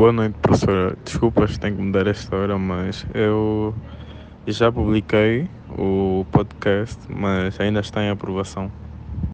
Boa noite, professora. Desculpas, tenho que mudar esta hora, mas eu já publiquei o podcast, mas ainda está em aprovação.